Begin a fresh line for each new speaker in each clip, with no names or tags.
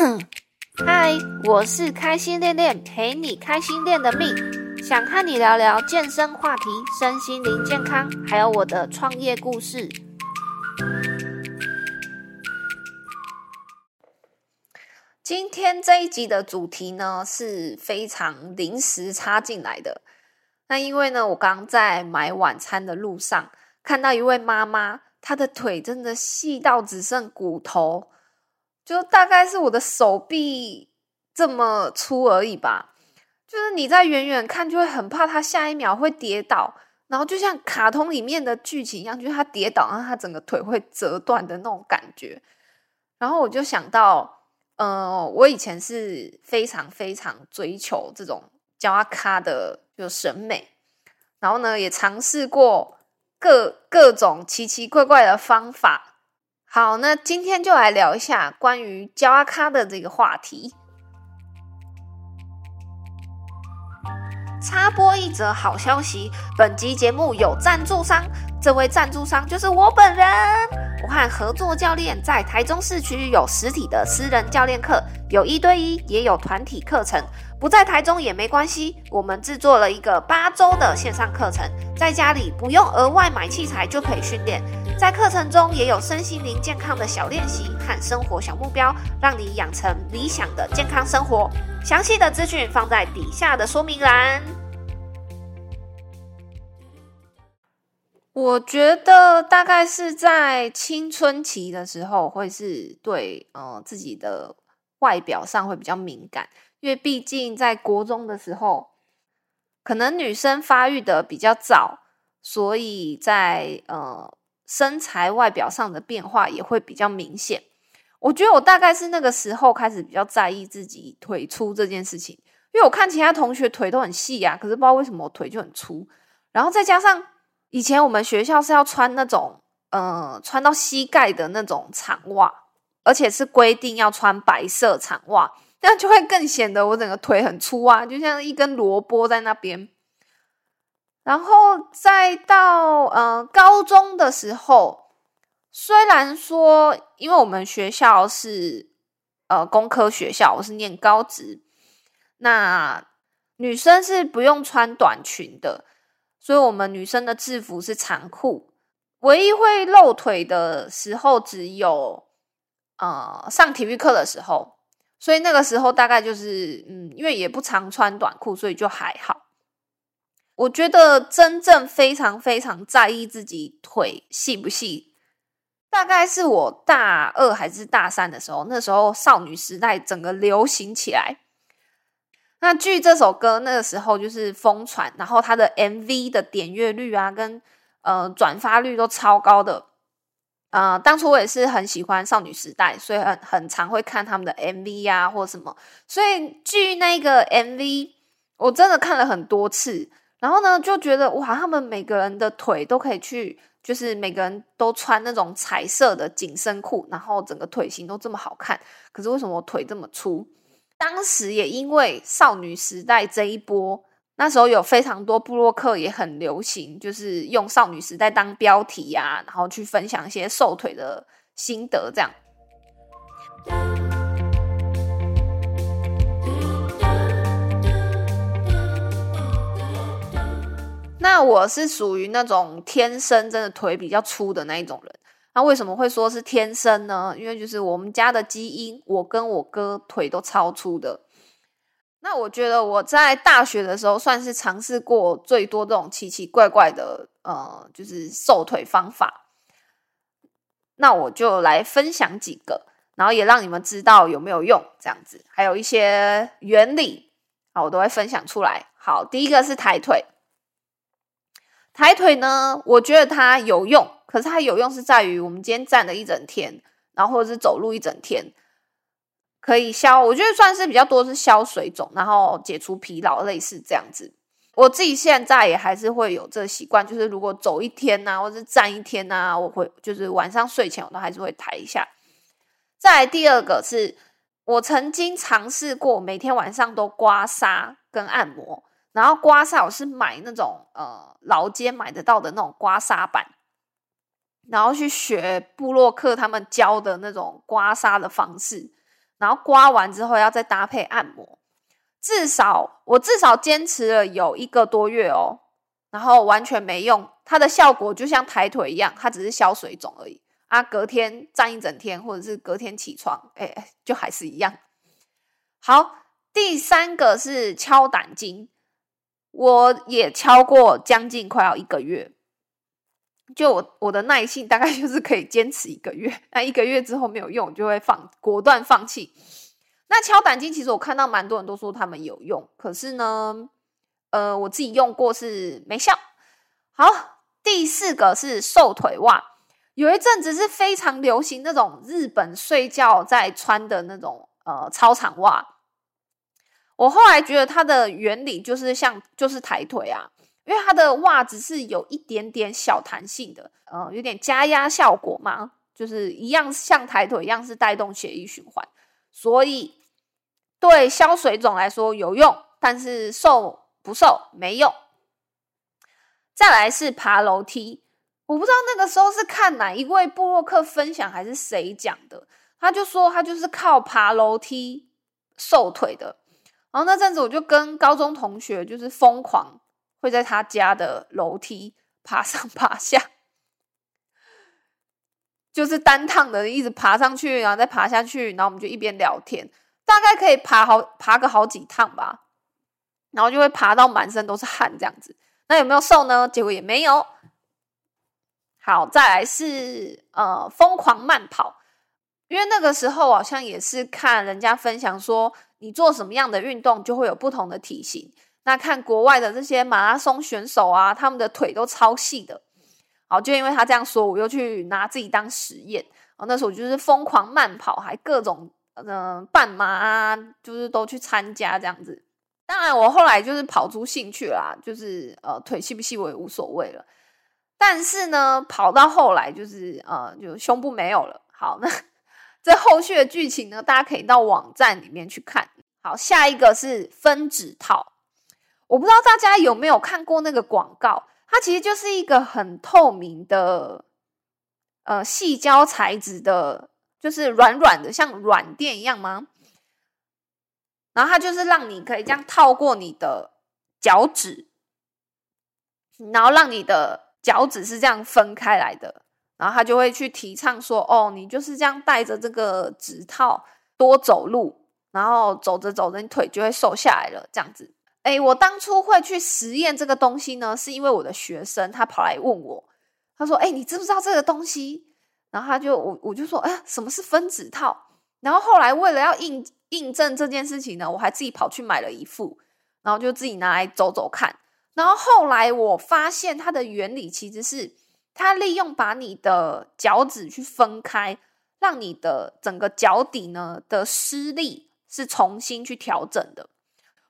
嗨，我是开心练练，陪你开心练的命，想和你聊聊健身话题、身心灵健康，还有我的创业故事。今天这一集的主题呢是非常临时插进来的。那因为呢，我刚在买晚餐的路上看到一位妈妈，她的腿真的细到只剩骨头，就大概是我的手臂这么粗而已吧。就是你在远远看，就会很怕她下一秒会跌倒，然后就像卡通里面的剧情一样，就是她跌倒，然后她整个腿会折断的那种感觉。然后我就想到。呃，我以前是非常非常追求这种胶阿卡的就审美，然后呢，也尝试过各各种奇奇怪怪的方法。好，那今天就来聊一下关于教阿咖的这个话题。插播一则好消息，本集节目有赞助商，这位赞助商就是我本人。我和合作教练在台中市区有实体的私人教练课，有一对一，也有团体课程。不在台中也没关系，我们制作了一个八周的线上课程，在家里不用额外买器材就可以训练。在课程中也有身心灵健康的小练习和生活小目标，让你养成理想的健康生活。详细的资讯放在底下的说明栏。我觉得大概是在青春期的时候，会是对呃自己的外表上会比较敏感，因为毕竟在国中的时候，可能女生发育的比较早，所以在呃。身材外表上的变化也会比较明显。我觉得我大概是那个时候开始比较在意自己腿粗这件事情，因为我看其他同学腿都很细呀，可是不知道为什么我腿就很粗。然后再加上以前我们学校是要穿那种呃穿到膝盖的那种长袜，而且是规定要穿白色长袜，那就会更显得我整个腿很粗啊，就像一根萝卜在那边。然后再到呃高中的时候，虽然说因为我们学校是呃工科学校，我是念高职，那女生是不用穿短裙的，所以我们女生的制服是长裤，唯一会露腿的时候只有呃上体育课的时候，所以那个时候大概就是嗯，因为也不常穿短裤，所以就还好。我觉得真正非常非常在意自己腿细不细，大概是我大二还是大三的时候，那时候少女时代整个流行起来。那据这首歌那个时候就是疯传，然后它的 MV 的点阅率啊，跟呃转发率都超高的。呃，当初我也是很喜欢少女时代，所以很很常会看他们的 MV 啊或什么。所以据那个 MV，我真的看了很多次。然后呢，就觉得哇，他们每个人的腿都可以去，就是每个人都穿那种彩色的紧身裤，然后整个腿型都这么好看。可是为什么我腿这么粗？当时也因为少女时代这一波，那时候有非常多布洛克也很流行，就是用少女时代当标题呀，然后去分享一些瘦腿的心得，这样。那我是属于那种天生真的腿比较粗的那一种人。那为什么会说是天生呢？因为就是我们家的基因，我跟我哥腿都超粗的。那我觉得我在大学的时候算是尝试过最多这种奇奇怪怪的呃，就是瘦腿方法。那我就来分享几个，然后也让你们知道有没有用，这样子，还有一些原理啊，我都会分享出来。好，第一个是抬腿。抬腿呢，我觉得它有用，可是它有用是在于我们今天站了一整天，然后或者是走路一整天，可以消，我觉得算是比较多是消水肿，然后解除疲劳，类似这样子。我自己现在也还是会有这个习惯，就是如果走一天呐，或者是站一天呐，我会就是晚上睡前我都还是会抬一下。再第二个是我曾经尝试过每天晚上都刮痧跟按摩。然后刮痧，我是买那种呃老街买得到的那种刮痧板，然后去学布洛克他们教的那种刮痧的方式。然后刮完之后要再搭配按摩，至少我至少坚持了有一个多月哦，然后完全没用，它的效果就像抬腿一样，它只是消水肿而已啊。隔天站一整天，或者是隔天起床，哎，就还是一样。好，第三个是敲胆经，我也敲过将近快要一个月。就我我的耐性大概就是 可以坚持一个月，那一个月之后没有用，就会放果断放弃。那敲胆经其实我看到蛮多人都说他们有用，可是呢，呃，我自己用过是没效。好，第四个是瘦腿袜，有一阵子是非常流行那种日本睡觉在穿的那种呃超长袜。我后来觉得它的原理就是像就是抬腿啊。因为它的袜子是有一点点小弹性的，呃，有点加压效果嘛，就是一样像抬腿一样是带动血液循环，所以对消水肿来说有用，但是瘦不瘦没用。再来是爬楼梯，我不知道那个时候是看哪一位布洛克分享还是谁讲的，他就说他就是靠爬楼梯瘦腿的，然后那阵子我就跟高中同学就是疯狂。会在他家的楼梯爬上爬下，就是单趟的，一直爬上去，然后再爬下去，然后我们就一边聊天，大概可以爬好爬个好几趟吧，然后就会爬到满身都是汗这样子。那有没有瘦呢？结果也没有。好，再来是呃疯狂慢跑，因为那个时候好像也是看人家分享说，你做什么样的运动就会有不同的体型。那看国外的这些马拉松选手啊，他们的腿都超细的。好，就因为他这样说，我又去拿自己当实验。哦，那时候就是疯狂慢跑，还各种嗯半马啊，就是都去参加这样子。当然，我后来就是跑出兴趣啦，就是呃腿细不细我也无所谓了。但是呢，跑到后来就是呃就胸部没有了。好，那这后续的剧情呢，大家可以到网站里面去看。好，下一个是分指套。我不知道大家有没有看过那个广告，它其实就是一个很透明的，呃，细胶材质的，就是软软的，像软垫一样吗？然后它就是让你可以这样套过你的脚趾，然后让你的脚趾是这样分开来的，然后他就会去提倡说，哦，你就是这样带着这个指套多走路，然后走着走着，你腿就会瘦下来了，这样子。哎，我当初会去实验这个东西呢，是因为我的学生他跑来问我，他说：“哎，你知不知道这个东西？”然后他就我我就说：“哎，什么是分子套？”然后后来为了要印印证这件事情呢，我还自己跑去买了一副，然后就自己拿来走走看。然后后来我发现它的原理其实是它利用把你的脚趾去分开，让你的整个脚底呢的施力是重新去调整的。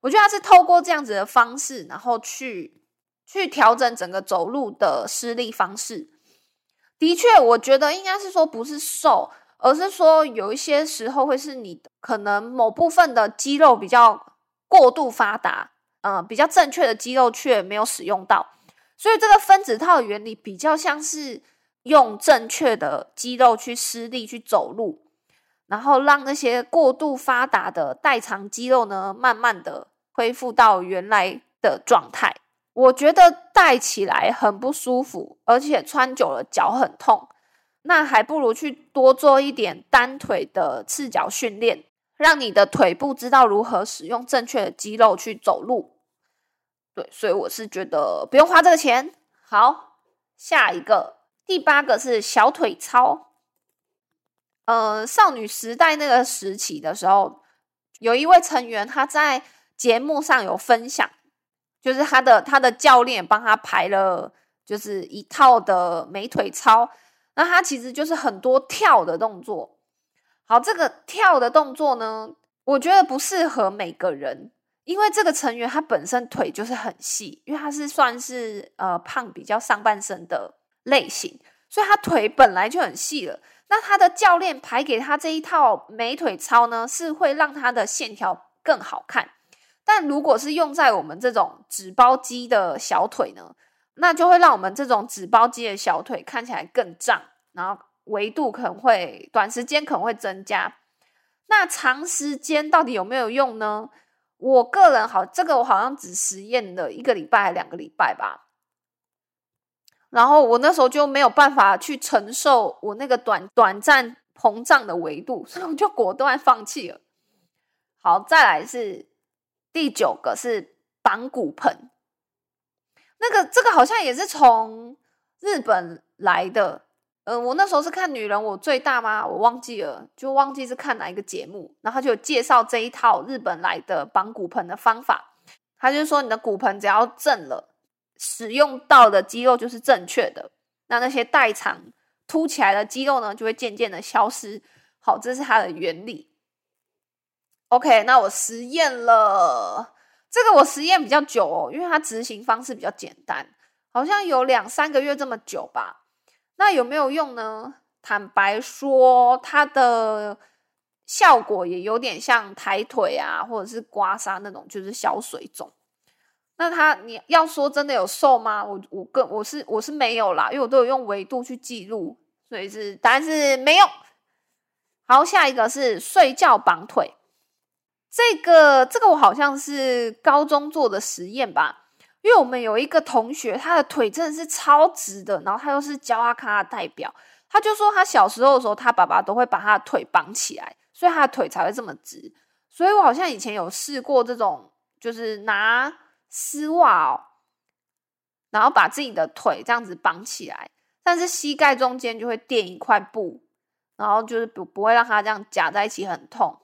我觉得他是透过这样子的方式，然后去去调整整个走路的施力方式。的确，我觉得应该是说不是瘦，而是说有一些时候会是你可能某部分的肌肉比较过度发达，嗯，比较正确的肌肉却没有使用到，所以这个分子套原理比较像是用正确的肌肉去施力去走路。然后让那些过度发达的代偿肌肉呢，慢慢的恢复到原来的状态。我觉得戴起来很不舒服，而且穿久了脚很痛。那还不如去多做一点单腿的赤脚训练，让你的腿部知道如何使用正确的肌肉去走路。对，所以我是觉得不用花这个钱。好，下一个，第八个是小腿操。呃，少女时代那个时期的时候，有一位成员他在节目上有分享，就是他的他的教练帮他排了，就是一套的美腿操。那他其实就是很多跳的动作。好，这个跳的动作呢，我觉得不适合每个人，因为这个成员他本身腿就是很细，因为他是算是呃胖比较上半身的类型，所以他腿本来就很细了。那他的教练排给他这一套美腿操呢，是会让他的线条更好看。但如果是用在我们这种纸包肌的小腿呢，那就会让我们这种纸包肌的小腿看起来更胀，然后维度可能会短时间可能会增加。那长时间到底有没有用呢？我个人好，这个我好像只实验了一个礼拜还两个礼拜吧。然后我那时候就没有办法去承受我那个短短暂膨胀的维度，所以我就果断放弃了。好，再来是第九个是绑骨盆，那个这个好像也是从日本来的。嗯，我那时候是看《女人我最大》吗？我忘记了，就忘记是看哪一个节目，然后就有介绍这一套日本来的绑骨盆的方法。他就说，你的骨盆只要正了，使用到的肌肉就是正确的，那那些代偿凸起来的肌肉呢，就会渐渐的消失。好，这是它的原理。OK，那我实验了这个，我实验比较久哦，因为它执行方式比较简单，好像有两三个月这么久吧。那有没有用呢？坦白说，它的效果也有点像抬腿啊，或者是刮痧那种，就是小水肿。那它你要说真的有瘦吗？我我个我是我是没有啦，因为我都有用维度去记录，所以是答案是没用。好，下一个是睡觉绑腿，这个这个我好像是高中做的实验吧。因为我们有一个同学，他的腿真的是超直的，然后他又是教阿卡的代表，他就说他小时候的时候，他爸爸都会把他的腿绑起来，所以他的腿才会这么直。所以我好像以前有试过这种，就是拿丝袜哦，然后把自己的腿这样子绑起来，但是膝盖中间就会垫一块布，然后就是不不会让它这样夹在一起很痛，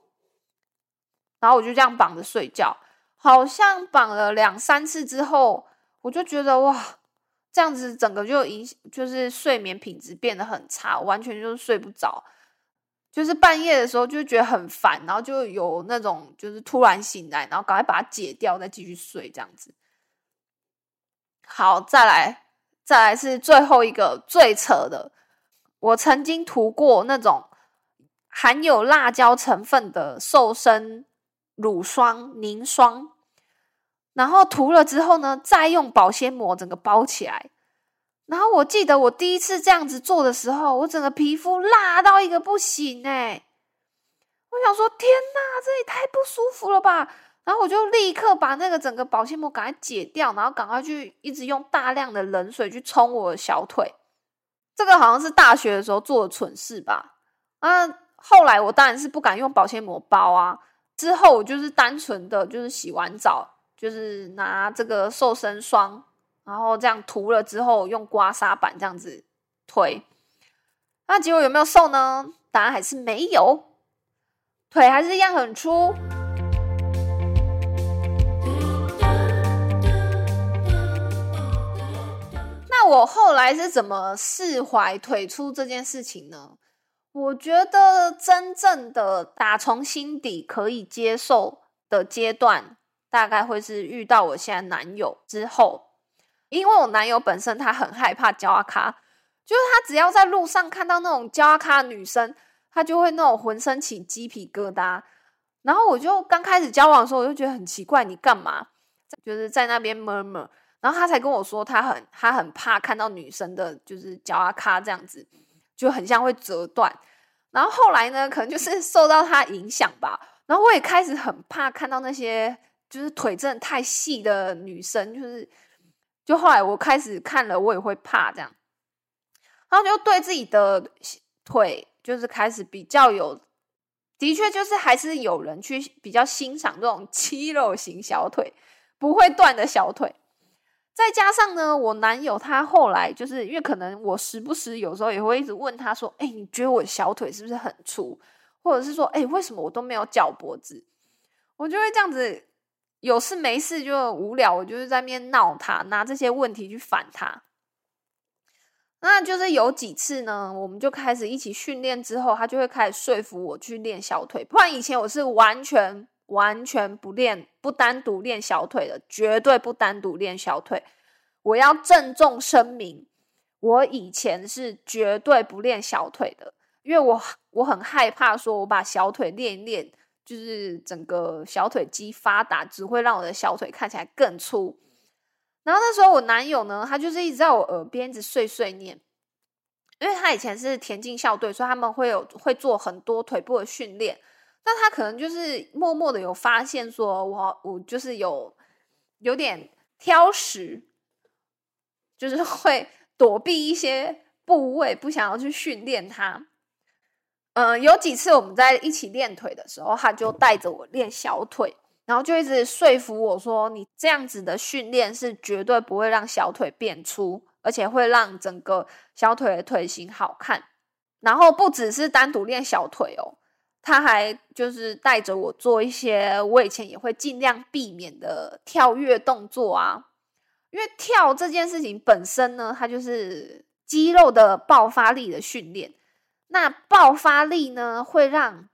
然后我就这样绑着睡觉。好像绑了两三次之后，我就觉得哇，这样子整个就影就是睡眠品质变得很差，完全就是睡不着，就是半夜的时候就觉得很烦，然后就有那种就是突然醒来，然后赶快把它解掉，再继续睡这样子。好，再来，再来是最后一个最扯的，我曾经涂过那种含有辣椒成分的瘦身乳霜凝霜。然后涂了之后呢，再用保鲜膜整个包起来。然后我记得我第一次这样子做的时候，我整个皮肤辣到一个不行哎！我想说，天哪，这也太不舒服了吧！然后我就立刻把那个整个保鲜膜赶快解掉，然后赶快去一直用大量的冷水去冲我的小腿。这个好像是大学的时候做的蠢事吧？啊，后来我当然是不敢用保鲜膜包啊。之后我就是单纯的就是洗完澡。就是拿这个瘦身霜，然后这样涂了之后，用刮痧板这样子推，那结果有没有瘦呢？答案还是没有，腿还是一样很粗。那我后来是怎么释怀腿粗这件事情呢？我觉得真正的打从心底可以接受的阶段。大概会是遇到我现在男友之后，因为我男友本身他很害怕焦阿卡，就是他只要在路上看到那种焦阿卡的女生，他就会那种浑身起鸡皮疙瘩。然后我就刚开始交往的时候，我就觉得很奇怪，你干嘛？就是在那边 murmur。然后他才跟我说，他很他很怕看到女生的，就是脚阿卡这样子，就很像会折断。然后后来呢，可能就是 受到他影响吧。然后我也开始很怕看到那些。就是腿真的太细的女生，就是就后来我开始看了，我也会怕这样，然后就对自己的腿就是开始比较有，的确就是还是有人去比较欣赏这种 肌肉型小腿不会断的小腿。再加上呢，我男友他后来就是因为可能我时不时有时候也会一直问他说：“哎，你觉得我小腿是不是很粗？或者是说，哎，为什么我都没有脚脖子？”我就会这样子。有事没事就无聊，我就是在面闹他，拿这些问题去烦他。那就是有几次呢，我们就开始一起训练之后，他就会开始说服我去练小腿。不然以前我是完全完全不练，不单独练小腿的，绝对不单独练小腿。我要郑重声明，我以前是绝对不练小腿的，因为我我很害怕说我把小腿练一练。就是整个小腿肌发达，只会让我的小腿看起来更粗。然后那时候我男友呢，他就是一直在我耳边一直碎碎念，因为他以前是田径校队，所以他们会有会做很多腿部的训练。但他可能就是默默的有发现，说我我就是有有点挑食，就是会躲避一些部位，不想要去训练它。嗯，有几次我们在一起练腿的时候，他就带着我练小腿，然后就一直说服我说，你这样子的训练是绝对不会让小腿变粗，而且会让整个小腿的腿型好看。然后不只是单独练小腿哦，他还就是带着我做一些我以前也会尽量避免的跳跃动作啊。因为跳这件事情本身呢，它就是肌肉的爆发力的训练。那爆发力呢，会让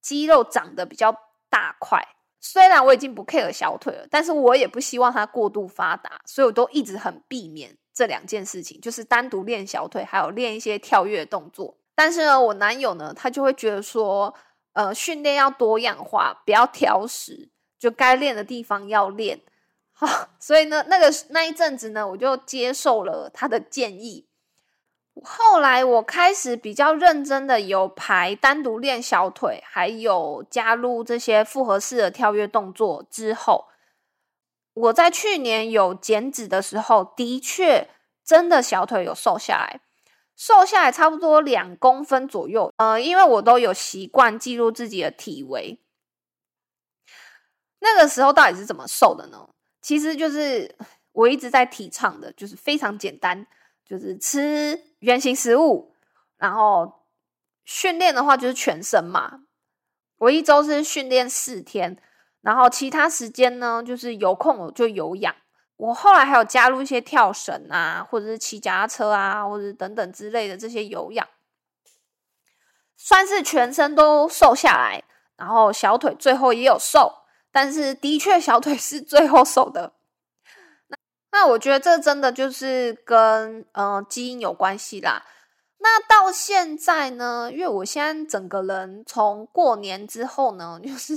肌肉长得比较大块。虽然我已经不 care 小腿了，但是我也不希望它过度发达，所以我都一直很避免。这两件事情就是单独练小腿，还有练一些跳跃动作。但是呢，我男友呢，他就会觉得说，呃，训练要多样化，不要挑食，就该练的地方要练。好，所以呢，那个那一阵子呢，我就接受了他的建议。后来我开始比较认真的有排单独练小腿，还有加入这些复合式的跳跃动作之后。我在去年有减脂的时候，的确真的小腿有瘦下来，瘦下来差不多两公分左右。呃，因为我都有习惯记录自己的体围。那个时候到底是怎么瘦的呢？其实就是我一直在提倡的，就是非常简单，就是吃原形食物，然后训练的话就是全身嘛。我一周是训练四天。然后其他时间呢，就是有空我就有氧。我后来还有加入一些跳绳啊，或者是骑脚踏车啊，或者等等之类的这些有氧，算是全身都瘦下来。然后小腿最后也有瘦，但是的确小腿是最后瘦的。那那我觉得这真的就是跟嗯基因有关系啦。那到现在呢，因为我现在整个人从过年之后呢，就是。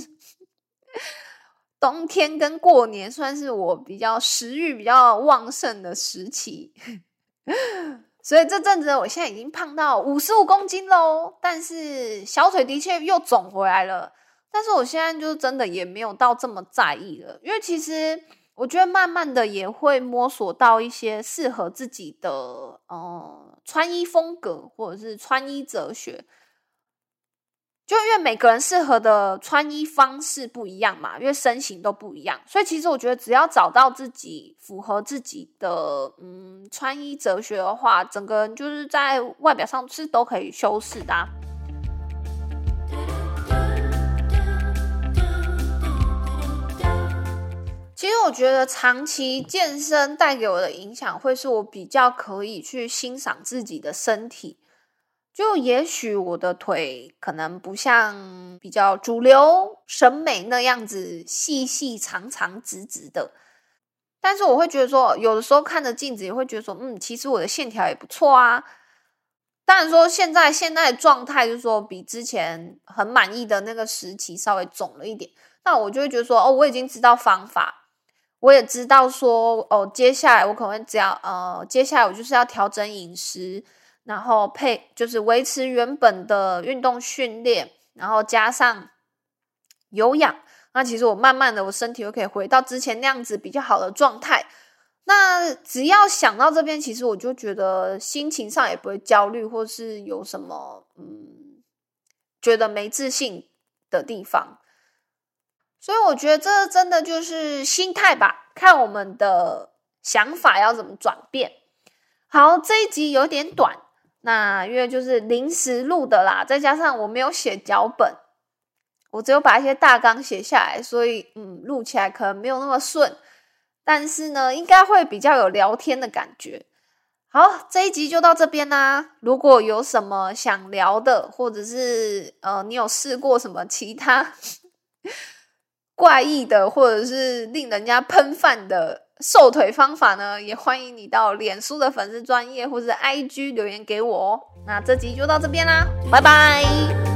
冬天跟过年算是我比较食欲比较旺盛的时期，所以这阵子我现在已经胖到五十五公斤喽。但是小腿的确又肿回来了，但是我现在就真的也没有到这么在意了，因为其实我觉得慢慢的也会摸索到一些适合自己的呃穿衣风格或者是穿衣哲学。就因为每个人适合的穿衣方式不一样嘛，因为身形都不一样，所以其实我觉得只要找到自己符合自己的嗯穿衣哲学的话，整个人就是在外表上是都可以修饰的。其实我觉得长期健身带给我的影响，会是我比较可以去欣赏自己的身体。就也许我的腿可能不像比较主流审美那样子细细长长直直的，但是我会觉得说，有的时候看着镜子也会觉得说，嗯，其实我的线条也不错啊。当然说现在现在的状态就是说比之前很满意的那个时期稍微肿了一点，那我就会觉得说，哦，我已经知道方法，我也知道说，哦，接下来我可能只要呃，接下来我就是要调整饮食。然后配就是维持原本的运动训练，然后加上有氧，那其实我慢慢的我身体又可以回到之前那样子比较好的状态。那只要想到这边，其实我就觉得心情上也不会焦虑，或是有什么嗯觉得没自信的地方。所以我觉得这真的就是心态吧，看我们的想法要怎么转变。好，这一集有点短。那因为就是临时录的啦，再加上我没有写脚本，我只有把一些大纲写下来，所以嗯，录起来可能没有那么顺，但是呢，应该会比较有聊天的感觉。好，这一集就到这边啦。如果有什么想聊的，或者是呃，你有试过什么其他 怪异的，或者是令人家喷饭的？瘦腿方法呢，也欢迎你到脸书的粉丝专业或者 IG 留言给我哦。那这集就到这边啦，拜拜。